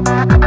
Bye.